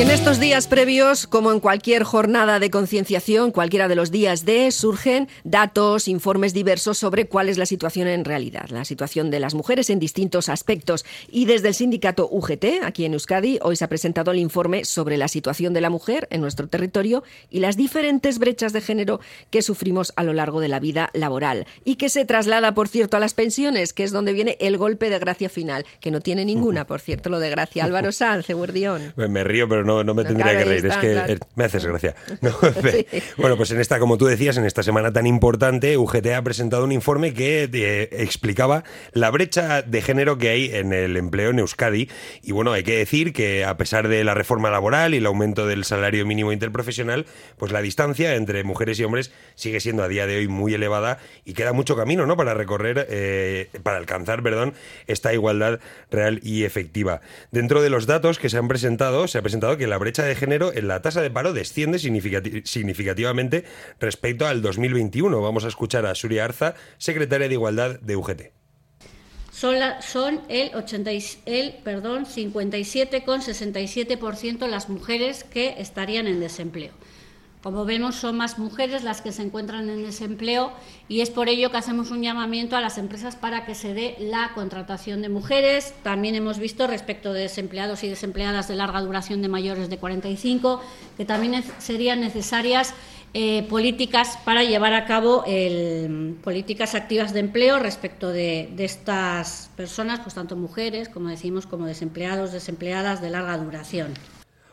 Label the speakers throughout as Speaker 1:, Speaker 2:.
Speaker 1: Y en estos días previos, como en cualquier jornada de concienciación, cualquiera de los días de, surgen datos, informes diversos sobre cuál es la situación en realidad, la situación de las mujeres en distintos aspectos. Y desde el sindicato UGT, aquí en Euskadi, hoy se ha presentado el informe sobre la situación de la mujer en nuestro territorio y las diferentes brechas de género que sufrimos a lo largo de la vida laboral. Y que se traslada, por cierto, a las pensiones, que es donde viene el golpe de gracia final, que no tiene ninguna, por cierto, lo de gracia. Álvaro Sanz, Eguardión.
Speaker 2: Me río, pero no, no me tendría que reír, es que me haces gracia. Bueno, pues en esta, como tú decías, en esta semana tan importante, UGT ha presentado un informe que eh, explicaba la brecha de género que hay en el empleo en Euskadi. Y bueno, hay que decir que a pesar de la reforma laboral y el aumento del salario mínimo interprofesional, pues la distancia entre mujeres y hombres sigue siendo a día de hoy muy elevada y queda mucho camino, ¿no? Para recorrer, eh, para alcanzar, perdón, esta igualdad real y efectiva. Dentro de los datos que se han presentado, se ha presentado que la brecha de género en la tasa de paro desciende significativamente respecto al 2021. Vamos a escuchar a Suria Arza, secretaria de Igualdad de UGT.
Speaker 3: Son, son el, 80, el perdón, 57,67% las mujeres que estarían en desempleo. Como vemos, son más mujeres las que se encuentran en desempleo y es por ello que hacemos un llamamiento a las empresas para que se dé la contratación de mujeres. También hemos visto respecto de desempleados y desempleadas de larga duración de mayores de 45 que también serían necesarias eh, políticas para llevar a cabo políticas activas de empleo respecto de, de estas personas, pues tanto mujeres, como decimos, como desempleados, desempleadas de larga duración.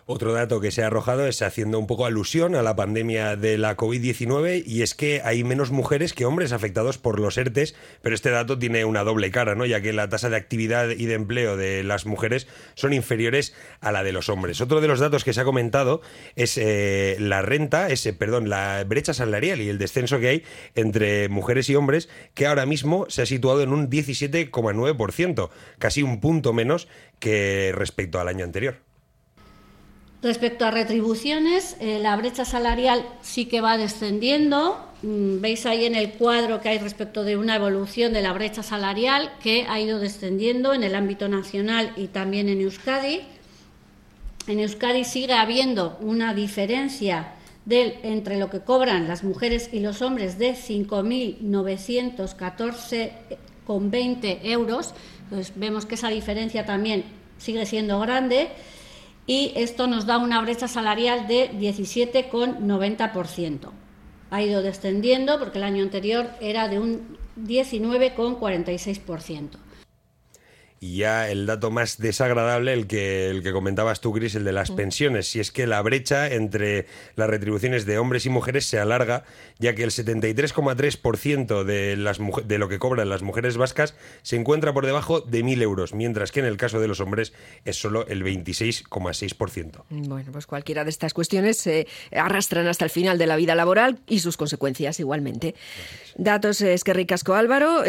Speaker 2: Otro dato que se ha arrojado es haciendo un poco alusión a la pandemia de la COVID-19 y es que hay menos mujeres que hombres afectados por los ERTES, pero este dato tiene una doble cara, ¿no? ya que la tasa de actividad y de empleo de las mujeres son inferiores a la de los hombres. Otro de los datos que se ha comentado es eh, la renta, ese, perdón, la brecha salarial y el descenso que hay entre mujeres y hombres, que ahora mismo se ha situado en un 17,9%, casi un punto menos que respecto al año anterior.
Speaker 3: Respecto a retribuciones, eh, la brecha salarial sí que va descendiendo. Mm, veis ahí en el cuadro que hay respecto de una evolución de la brecha salarial que ha ido descendiendo en el ámbito nacional y también en Euskadi. En Euskadi sigue habiendo una diferencia entre lo que cobran las mujeres y los hombres de 5.914,20 euros. Pues vemos que esa diferencia también sigue siendo grande y esto nos da una brecha salarial de 17,90%. Ha ido descendiendo porque el año anterior era de un 19,46%.
Speaker 2: Y ya el dato más desagradable, el que, el que comentabas tú, Cris, el de las mm. pensiones. Si es que la brecha entre las retribuciones de hombres y mujeres se alarga, ya que el 73,3% de, las, de lo que cobran las mujeres vascas se encuentra por debajo de 1.000 euros, mientras que en el caso de los hombres es solo el 26,6%.
Speaker 1: Bueno, pues cualquiera de estas cuestiones se arrastran hasta el final de la vida laboral y sus consecuencias igualmente. Datos es que ricasco Álvaro. Eh,